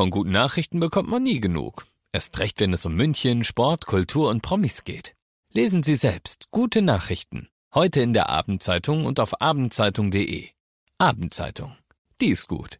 Von guten Nachrichten bekommt man nie genug. Erst recht, wenn es um München, Sport, Kultur und Promis geht. Lesen Sie selbst gute Nachrichten. Heute in der Abendzeitung und auf abendzeitung.de. Abendzeitung. Die ist gut.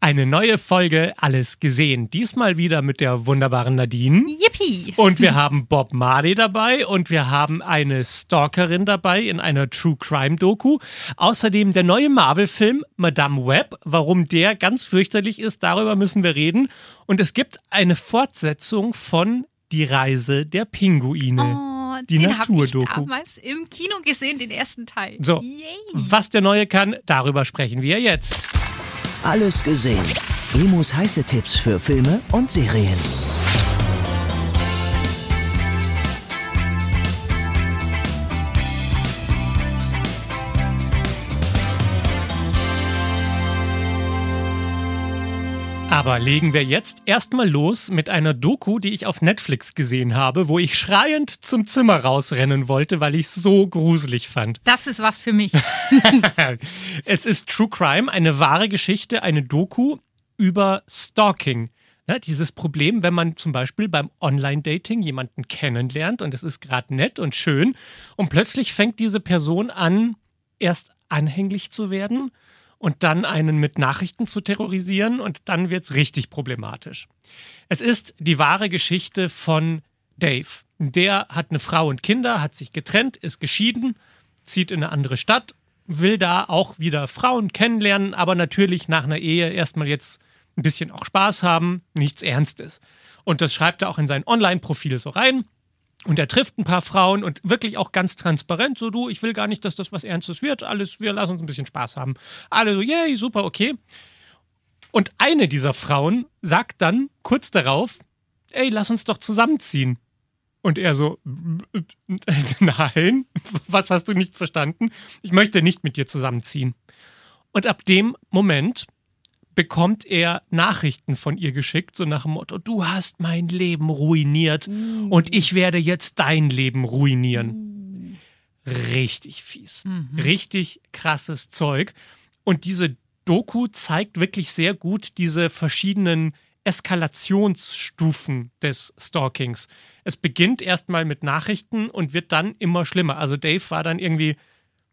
Eine neue Folge Alles gesehen. Diesmal wieder mit der wunderbaren Nadine. Yippie! Und wir haben Bob Marley dabei und wir haben eine Stalkerin dabei in einer True Crime Doku. Außerdem der neue Marvel-Film Madame Web. Warum der ganz fürchterlich ist, darüber müssen wir reden. Und es gibt eine Fortsetzung von Die Reise der Pinguine. Oh, Die den habe ich Naturdoku. damals im Kino gesehen, den ersten Teil. So, Yay. was der neue kann, darüber sprechen wir jetzt. Alles gesehen. Imus heiße Tipps für Filme und Serien. Aber legen wir jetzt erstmal los mit einer Doku, die ich auf Netflix gesehen habe, wo ich schreiend zum Zimmer rausrennen wollte, weil ich es so gruselig fand. Das ist was für mich. es ist True Crime, eine wahre Geschichte, eine Doku über Stalking. Ja, dieses Problem, wenn man zum Beispiel beim Online-Dating jemanden kennenlernt und es ist gerade nett und schön und plötzlich fängt diese Person an, erst anhänglich zu werden und dann einen mit Nachrichten zu terrorisieren und dann wird es richtig problematisch. Es ist die wahre Geschichte von Dave. Der hat eine Frau und Kinder, hat sich getrennt, ist geschieden, zieht in eine andere Stadt, will da auch wieder Frauen kennenlernen, aber natürlich nach einer Ehe erstmal jetzt ein bisschen auch Spaß haben, nichts Ernstes. Und das schreibt er auch in sein Online-Profil so rein. Und er trifft ein paar Frauen und wirklich auch ganz transparent, so du, ich will gar nicht, dass das was Ernstes wird, alles, wir lassen uns ein bisschen Spaß haben. Alle so, yay, super, okay. Und eine dieser Frauen sagt dann kurz darauf, ey, lass uns doch zusammenziehen. Und er so, nein, was hast du nicht verstanden? Ich möchte nicht mit dir zusammenziehen. Und ab dem Moment bekommt er Nachrichten von ihr geschickt, so nach dem Motto, du hast mein Leben ruiniert und ich werde jetzt dein Leben ruinieren. Richtig fies. Richtig krasses Zeug. Und diese Doku zeigt wirklich sehr gut diese verschiedenen Eskalationsstufen des Stalkings. Es beginnt erstmal mit Nachrichten und wird dann immer schlimmer. Also Dave war dann irgendwie,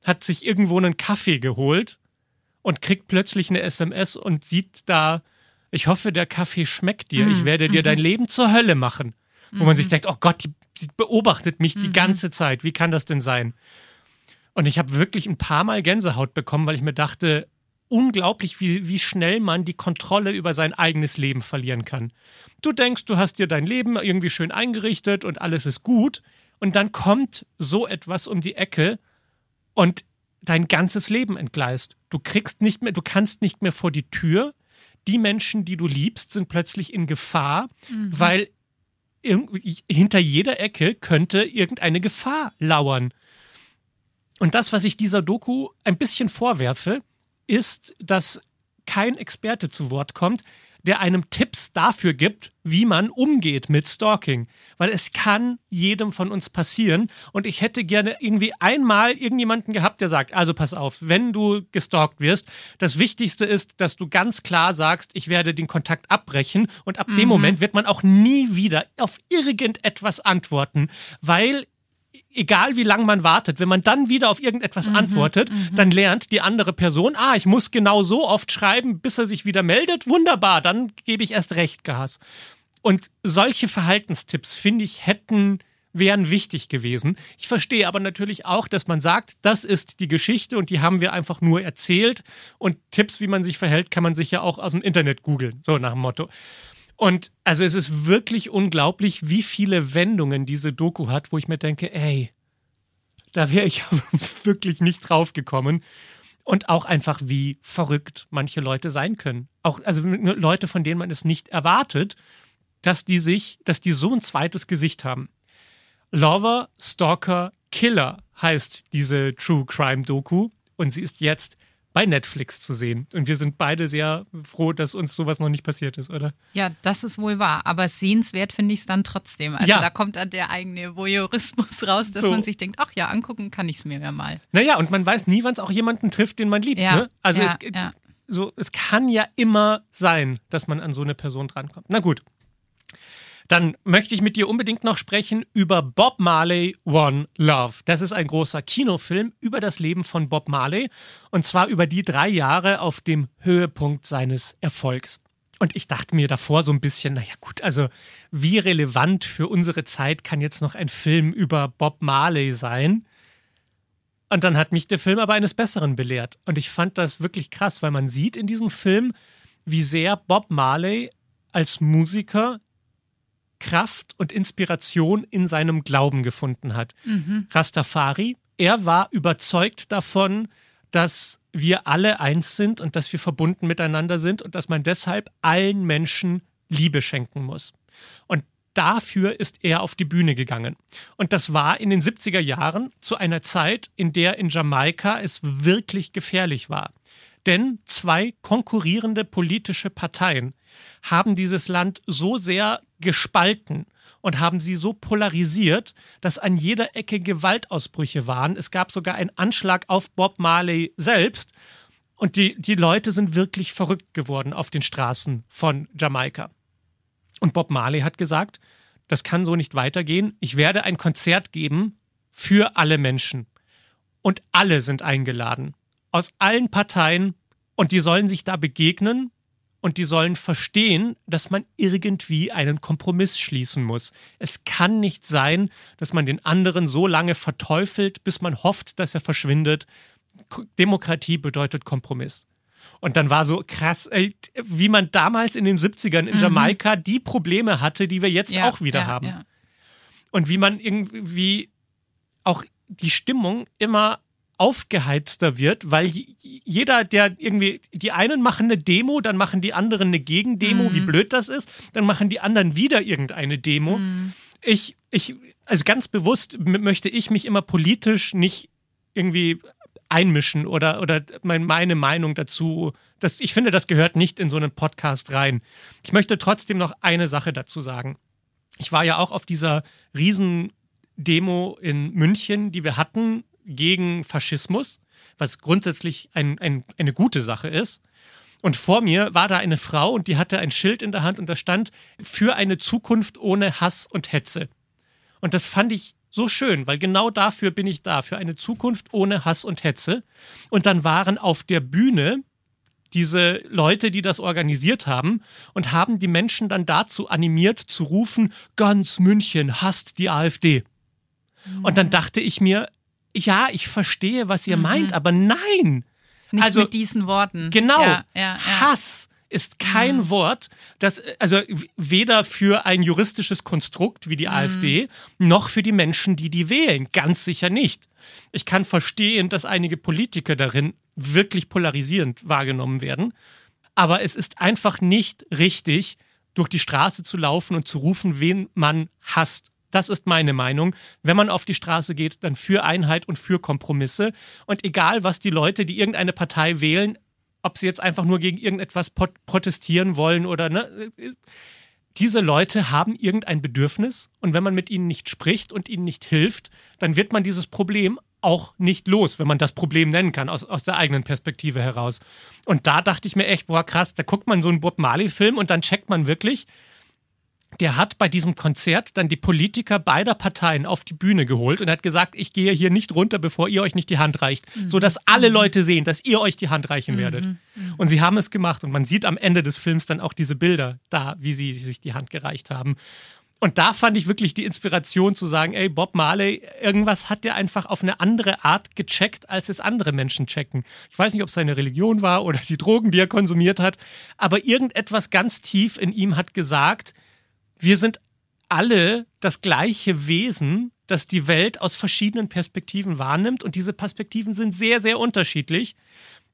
hat sich irgendwo einen Kaffee geholt und kriegt plötzlich eine SMS und sieht da, ich hoffe, der Kaffee schmeckt dir. Ich werde dir dein Leben zur Hölle machen. Wo man sich denkt, oh Gott, die, die beobachtet mich die ganze Zeit. Wie kann das denn sein? Und ich habe wirklich ein paar Mal Gänsehaut bekommen, weil ich mir dachte, unglaublich, wie, wie schnell man die Kontrolle über sein eigenes Leben verlieren kann. Du denkst, du hast dir dein Leben irgendwie schön eingerichtet und alles ist gut. Und dann kommt so etwas um die Ecke und dein ganzes Leben entgleist. Du kriegst nicht mehr, du kannst nicht mehr vor die Tür. Die Menschen, die du liebst, sind plötzlich in Gefahr, weil irgendwie hinter jeder Ecke könnte irgendeine Gefahr lauern. Und das, was ich dieser Doku ein bisschen vorwerfe, ist, dass kein Experte zu Wort kommt, der einem Tipps dafür gibt, wie man umgeht mit Stalking. Weil es kann jedem von uns passieren. Und ich hätte gerne irgendwie einmal irgendjemanden gehabt, der sagt, also pass auf, wenn du gestalkt wirst, das Wichtigste ist, dass du ganz klar sagst, ich werde den Kontakt abbrechen. Und ab dem Moment wird man auch nie wieder auf irgendetwas antworten, weil egal wie lange man wartet, wenn man dann wieder auf irgendetwas antwortet, dann lernt die andere Person, ah, ich muss genau so oft schreiben, bis er sich wieder meldet. Wunderbar, dann gebe ich erst recht Gas. Und solche Verhaltenstipps, finde ich, hätten wären wichtig gewesen. Ich verstehe aber natürlich auch, dass man sagt, das ist die Geschichte und die haben wir einfach nur erzählt. Und Tipps, wie man sich verhält, kann man sich ja auch aus dem Internet googeln, so nach dem Motto. Und also es ist wirklich unglaublich, wie viele Wendungen diese Doku hat, wo ich mir denke, ey, da wäre ich wirklich nicht drauf gekommen. Und auch einfach, wie verrückt manche Leute sein können. Auch, also Leute, von denen man es nicht erwartet, dass die sich, dass die so ein zweites Gesicht haben. Lover, Stalker, Killer heißt diese True Crime Doku und sie ist jetzt bei Netflix zu sehen. Und wir sind beide sehr froh, dass uns sowas noch nicht passiert ist, oder? Ja, das ist wohl wahr. Aber sehenswert finde ich es dann trotzdem. Also Ja. da kommt dann der eigene Voyeurismus raus, dass So. man sich denkt, ach ja, angucken kann ich es mir ja mal. Naja, und man weiß nie, wann es auch jemanden trifft, den man liebt. Ja, ne? Also ja, es, ja. so, es kann ja immer sein, dass man an so eine Person drankommt. Na gut. Dann möchte ich mit dir unbedingt noch sprechen über Bob Marley One Love. Das ist ein großer Kinofilm über das Leben von Bob Marley und zwar über die drei Jahre auf dem Höhepunkt seines Erfolgs. Und ich dachte mir davor so ein bisschen, naja gut, also wie relevant für unsere Zeit kann jetzt noch ein Film über Bob Marley sein? Und dann hat mich der Film aber eines Besseren belehrt. Und ich fand das wirklich krass, weil man sieht in diesem Film, wie sehr Bob Marley als Musiker Kraft und Inspiration in seinem Glauben gefunden hat. Mhm. Rastafari, er war überzeugt davon, dass wir alle eins sind und dass wir verbunden miteinander sind und dass man deshalb allen Menschen Liebe schenken muss. Und dafür ist er auf die Bühne gegangen. Und das war in den 70er Jahren zu einer Zeit, in der in Jamaika es wirklich gefährlich war. Denn zwei konkurrierende politische Parteien haben dieses Land so sehr gespalten und haben sie so polarisiert, dass an jeder Ecke Gewaltausbrüche waren. Es gab sogar einen Anschlag auf Bob Marley selbst. Und die, die Leute sind wirklich verrückt geworden auf den Straßen von Jamaika. Und Bob Marley hat gesagt, das kann so nicht weitergehen. Ich werde ein Konzert geben für alle Menschen. Und alle sind eingeladen. Aus allen Parteien. Und die sollen sich da begegnen und die sollen verstehen, dass man irgendwie einen Kompromiss schließen muss. Es kann nicht sein, dass man den anderen so lange verteufelt, bis man hofft, dass er verschwindet. Demokratie bedeutet Kompromiss. Und dann war so krass, ey, wie man damals in den 70ern in mhm. Jamaika die Probleme hatte, die wir jetzt ja, auch wieder ja, haben. Ja. Und wie man irgendwie auch die Stimmung immer aufgeheizter wird, weil jeder, der irgendwie, die einen machen eine Demo, dann machen die anderen eine Gegendemo, mhm. wie blöd das ist, dann machen die anderen wieder irgendeine Demo. Mhm. Ich, ich, also ganz bewusst möchte ich mich immer politisch nicht irgendwie einmischen oder, oder meine Meinung dazu. Das, ich finde, das gehört nicht in so einen Podcast rein. Ich möchte trotzdem noch eine Sache dazu sagen. Ich war ja auch auf dieser Riesendemo in München, die wir hatten gegen Faschismus, was grundsätzlich ein, ein, eine gute Sache ist. Und vor mir war da eine Frau und die hatte ein Schild in der Hand und da stand für eine Zukunft ohne Hass und Hetze. Und das fand ich so schön, weil genau dafür bin ich da, für eine Zukunft ohne Hass und Hetze. Und dann waren auf der Bühne diese Leute, die das organisiert haben und haben die Menschen dann dazu animiert zu rufen, ganz München hasst die AfD. Und dann dachte ich mir, ja, ich verstehe, was ihr mhm. meint, aber nein. Nicht also, mit diesen Worten. Genau. Ja, ja, ja. Hass ist kein mhm. Wort, das also weder für ein juristisches Konstrukt wie die mhm. AfD noch für die Menschen, die die wählen. Ganz sicher nicht. Ich kann verstehen, dass einige Politiker darin wirklich polarisierend wahrgenommen werden, aber es ist einfach nicht richtig, durch die Straße zu laufen und zu rufen, wen man hasst das ist meine Meinung. Wenn man auf die Straße geht, dann für Einheit und für Kompromisse. Und egal, was die Leute, die irgendeine Partei wählen, ob sie jetzt einfach nur gegen irgendetwas protestieren wollen oder ne, diese Leute haben irgendein Bedürfnis und wenn man mit ihnen nicht spricht und ihnen nicht hilft, dann wird man dieses Problem auch nicht los, wenn man das Problem nennen kann, aus, aus der eigenen Perspektive heraus. Und da dachte ich mir echt, boah, krass, da guckt man so einen Bob Marley-Film und dann checkt man wirklich, der hat bei diesem Konzert dann die Politiker beider Parteien auf die Bühne geholt und hat gesagt, ich gehe hier nicht runter, bevor ihr euch nicht die Hand reicht, mhm. sodass alle mhm. Leute sehen, dass ihr euch die Hand reichen mhm. werdet. Mhm. Und sie haben es gemacht und man sieht am Ende des Films dann auch diese Bilder da, wie sie sich die Hand gereicht haben. Und da fand ich wirklich die Inspiration zu sagen, ey, Bob Marley, irgendwas hat der einfach auf eine andere Art gecheckt, als es andere Menschen checken. Ich weiß nicht, ob es seine Religion war oder die Drogen, die er konsumiert hat, aber irgendetwas ganz tief in ihm hat gesagt, wir sind alle das gleiche Wesen, das die Welt aus verschiedenen Perspektiven wahrnimmt. Und diese Perspektiven sind sehr, sehr unterschiedlich.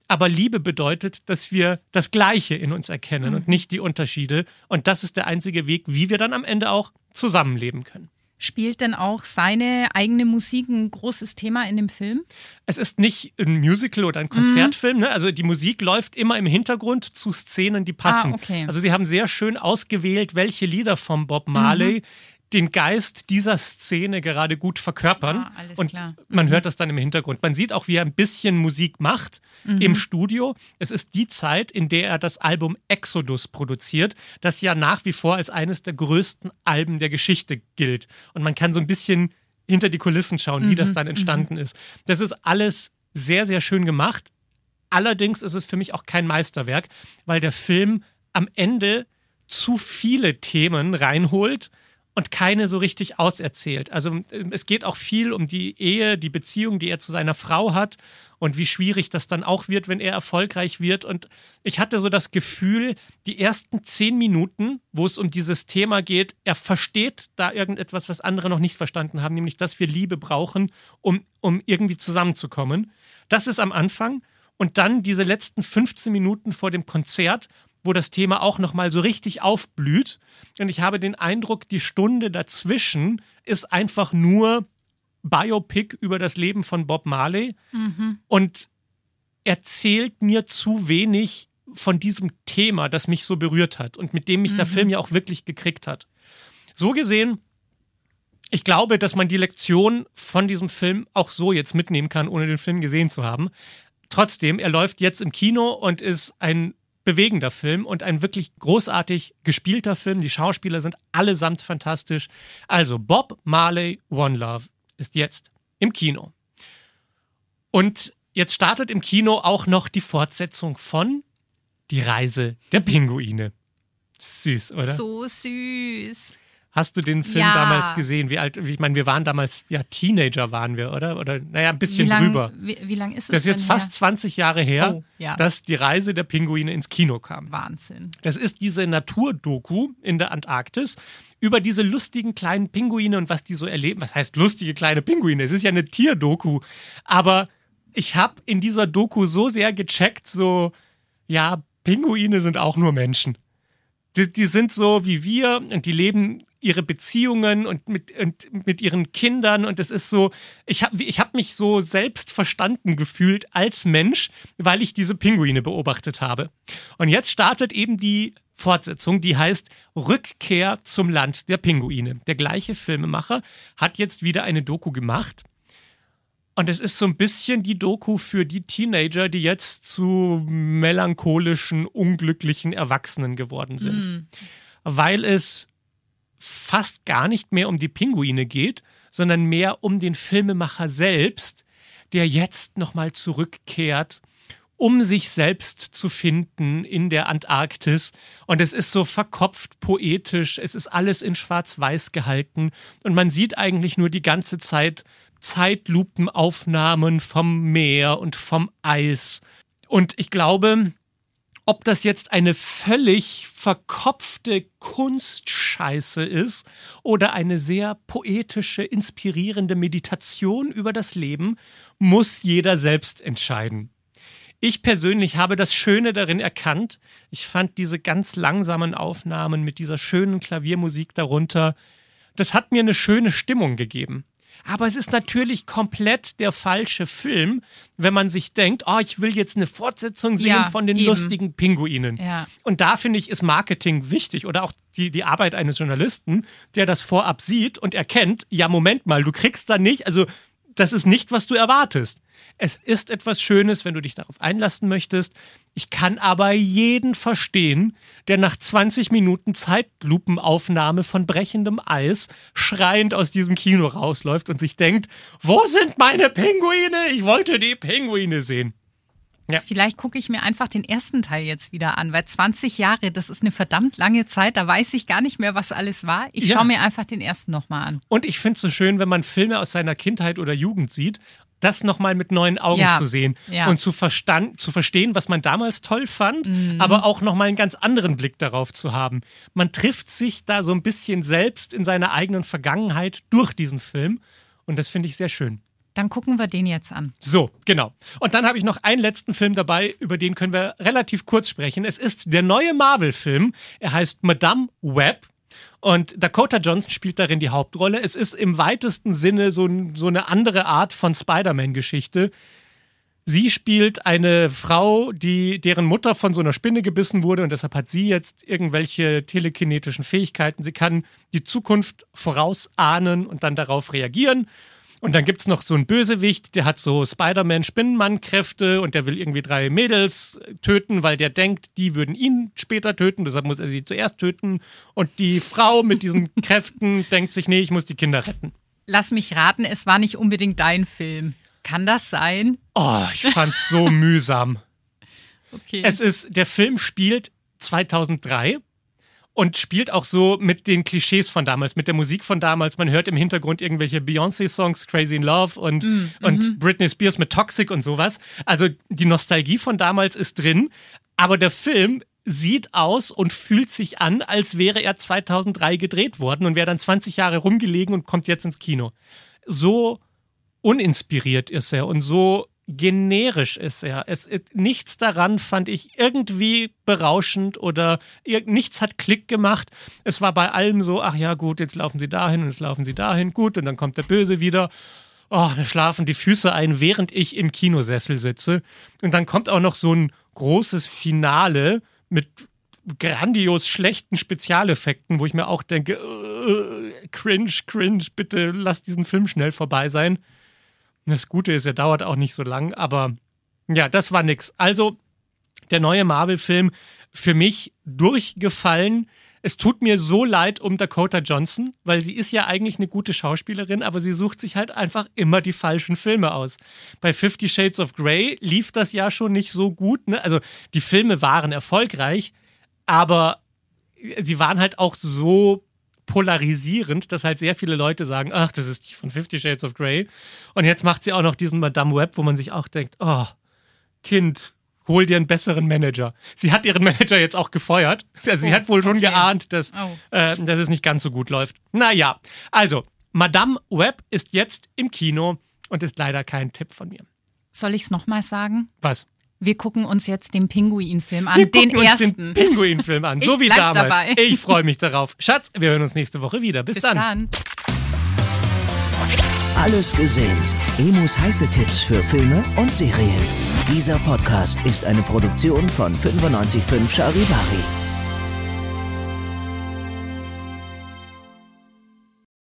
Aber Liebe bedeutet, dass wir das Gleiche in uns erkennen mhm. und nicht die Unterschiede. Und das ist der einzige Weg, wie wir dann am Ende auch zusammenleben können. Spielt denn auch seine eigene Musik ein großes Thema in dem Film? Es ist nicht ein Musical oder ein Konzertfilm. Mhm. Ne? Also die Musik läuft immer im Hintergrund zu Szenen, die passen. Ah, okay. Also sie haben sehr schön ausgewählt, welche Lieder von Bob Marley mhm den Geist dieser Szene gerade gut verkörpern. Ah, alles und klar. man Mhm. hört das dann im Hintergrund. Man sieht auch, wie er ein bisschen Musik macht Mhm. im Studio. Es ist die Zeit, in der er das Album Exodus produziert, das ja nach wie vor als eines der größten Alben der Geschichte gilt. Und man kann so ein bisschen hinter die Kulissen schauen, wie Mhm. das dann entstanden ist. Das ist alles sehr, sehr schön gemacht. Allerdings ist es für mich auch kein Meisterwerk, weil der Film am Ende zu viele Themen reinholt und keine so richtig auserzählt. Also äh, es geht auch viel um die Ehe, die Beziehung, die er zu seiner Frau hat und wie schwierig das dann auch wird, wenn er erfolgreich wird. Und ich hatte so das Gefühl, die ersten zehn Minuten, wo es um dieses Thema geht, er versteht da irgendetwas, was andere noch nicht verstanden haben, nämlich dass wir Liebe brauchen, um, um irgendwie zusammenzukommen. Das ist am Anfang. Und dann diese letzten 15 Minuten vor dem Konzert, wo das Thema auch nochmal so richtig aufblüht. Und ich habe den Eindruck, die Stunde dazwischen ist einfach nur Biopic über das Leben von Bob Marley und erzählt mir zu wenig von diesem Thema, das mich so berührt hat und mit dem mich der Film ja auch wirklich gekriegt hat. So gesehen, ich glaube, dass man die Lektion von diesem Film auch so jetzt mitnehmen kann, ohne den Film gesehen zu haben. Trotzdem, er läuft jetzt im Kino und ist ein bewegender Film und ein wirklich großartig gespielter Film. Die Schauspieler sind allesamt fantastisch. Also Bob Marley One Love ist jetzt im Kino. Und jetzt startet im Kino auch noch die Fortsetzung von Die Reise der Pinguine. Süß, oder? So süß. Hast du den Film Ja. damals gesehen? Wie alt? Ich meine, wir waren damals, ja, Teenager waren wir, oder? Oder, naja, ein Wie bisschen lang, drüber. wie, wie lang ist es Das ist jetzt fast 20 Jahre her, Oh, ja. dass die Reise der Pinguine ins Kino kam. her? Wahnsinn. Das ist diese Naturdoku in der Antarktis über diese lustigen kleinen Pinguine und was die so erleben. Was heißt lustige kleine Pinguine? Es ist ja eine Tierdoku. Aber ich habe in dieser Doku so sehr gecheckt, so, ja, Pinguine sind auch nur Menschen. Die, die sind so wie wir und die leben ihre Beziehungen und mit, und mit ihren Kindern und es ist so, ich habe ich hab mich so selbst verstanden gefühlt als Mensch, weil ich diese Pinguine beobachtet habe. Und jetzt startet eben die Fortsetzung, die heißt Rückkehr zum Land der Pinguine. Der gleiche Filmemacher hat jetzt wieder eine Doku gemacht. Und es ist so ein bisschen die Doku für die Teenager, die jetzt zu melancholischen, unglücklichen Erwachsenen geworden sind. Weil es fast gar nicht mehr um die Pinguine geht, sondern mehr um den Filmemacher selbst, der jetzt nochmal zurückkehrt, um sich selbst zu finden in der Antarktis. Und es ist so verkopft poetisch, es ist alles in Schwarz-Weiß gehalten und man sieht eigentlich nur die ganze Zeit Zeitlupenaufnahmen vom Meer und vom Eis. Und ich glaube, ob das jetzt eine völlig verkopfte Kunstscheiße ist oder eine sehr poetische, inspirierende Meditation über das Leben, muss jeder selbst entscheiden. Ich persönlich habe das Schöne darin erkannt. Ich fand diese ganz langsamen Aufnahmen mit dieser schönen Klaviermusik darunter, das hat mir eine schöne Stimmung gegeben. Aber es ist natürlich komplett der falsche Film, wenn man sich denkt, oh, ich will jetzt eine Fortsetzung sehen Ja, von den eben. lustigen Pinguinen. Ja. Und da finde ich, ist Marketing wichtig oder auch die, die Arbeit eines Journalisten, der das vorab sieht und erkennt, ja, Moment mal, du kriegst da nicht, also das ist nicht, was du erwartest. Es ist etwas Schönes, wenn du dich darauf einlassen möchtest. Ich kann aber jeden verstehen, der nach 20 Minuten Zeitlupenaufnahme von brechendem Eis schreiend aus diesem Kino rausläuft und sich denkt, wo sind meine Pinguine? Ich wollte die Pinguine sehen. Vielleicht gucke ich mir einfach den ersten Teil jetzt wieder an, weil 20 Jahre, das ist eine verdammt lange Zeit, da weiß ich gar nicht mehr, was alles war. Ich Ja. schaue mir einfach den ersten nochmal an. Und ich finde es so schön, wenn man Filme aus seiner Kindheit oder Jugend sieht, das nochmal mit neuen Augen Ja. zu sehen Ja. und zu, verstand, zu verstehen, was man damals toll fand, Mhm. aber auch nochmal einen ganz anderen Blick darauf zu haben. Man trifft sich da so ein bisschen selbst in seiner eigenen Vergangenheit durch diesen Film und das finde ich sehr schön. Dann gucken wir den jetzt an. So, genau. Und dann habe ich noch einen letzten Film dabei, über den können wir relativ kurz sprechen. Es ist der neue Marvel-Film. Er heißt Madame Web. Und Dakota Johnson spielt darin die Hauptrolle. Es ist im weitesten Sinne so, so eine andere Art von Spider-Man-Geschichte. Sie spielt eine Frau, die deren Mutter von so einer Spinne gebissen wurde und deshalb hat sie jetzt irgendwelche telekinetischen Fähigkeiten. Sie kann die Zukunft vorausahnen und dann darauf reagieren. Und dann gibt es noch so einen Bösewicht, der hat so Spider-Man-Spinnenmann-Kräfte und der will irgendwie drei Mädels töten, weil der denkt, die würden ihn später töten, deshalb muss er sie zuerst töten. Und die Frau mit diesen Kräften denkt sich, nee, ich muss die Kinder retten. Lass mich raten, es war nicht unbedingt dein Film. Kann das sein? Oh, ich fand's so mühsam. Okay. Es ist, der Film spielt 2003 und spielt auch so mit den Klischees von damals, mit der Musik von damals. Man hört im Hintergrund irgendwelche Beyoncé-Songs, Crazy in Love und, Mm, und mhm. Britney Spears mit Toxic und sowas. Also die Nostalgie von damals ist drin, aber der Film sieht aus und fühlt sich an, als wäre er 2003 gedreht worden und wäre dann 20 Jahre rumgelegen und kommt jetzt ins Kino. So uninspiriert ist er und so generisch ist er. Es, nichts daran fand ich irgendwie berauschend oder nichts hat Klick gemacht. Es war bei allem so, ach ja, gut, jetzt laufen sie dahin und jetzt laufen sie dahin, gut, und dann kommt der Böse wieder. Oh, da schlafen die Füße ein, während ich im Kinosessel sitze. Und dann kommt auch noch so ein großes Finale mit grandios schlechten Spezialeffekten, wo ich mir auch denke, äh, cringe, cringe, bitte lass diesen Film schnell vorbei sein. Das Gute ist, er dauert auch nicht so lang, aber ja, das war nix. Also, der neue Marvel-Film für mich durchgefallen. Es tut mir so leid um Dakota Johnson, weil sie ist ja eigentlich eine gute Schauspielerin, aber sie sucht sich halt einfach immer die falschen Filme aus. Bei Fifty Shades of Grey lief das ja schon nicht so gut. Ne? Also die Filme waren erfolgreich, aber sie waren halt auch so polarisierend, dass halt sehr viele Leute sagen, ach, das ist die von Fifty Shades of Grey. Und jetzt macht sie auch noch diesen Madame Web, wo man sich auch denkt, oh, Kind, hol dir einen besseren Manager. Sie hat ihren Manager jetzt auch gefeuert. Also sie Oh, hat wohl schon okay. geahnt, dass, Oh. äh, dass es nicht ganz so gut läuft. Naja, also, Madame Web ist jetzt im Kino und ist leider kein Tipp von mir. Soll ich es nochmal sagen? Was? Wir gucken uns jetzt den Pinguin-Film an, Wir den ersten. den Pinguin-Film an, so Ich wie damals. dabei. Ich freue mich darauf. Schatz, wir hören uns nächste Woche wieder. Bis, Bis dann. dann. Alles gesehen. Emus heiße Tipps für Filme und Serien. Dieser Podcast ist eine Produktion von 955 Charivari.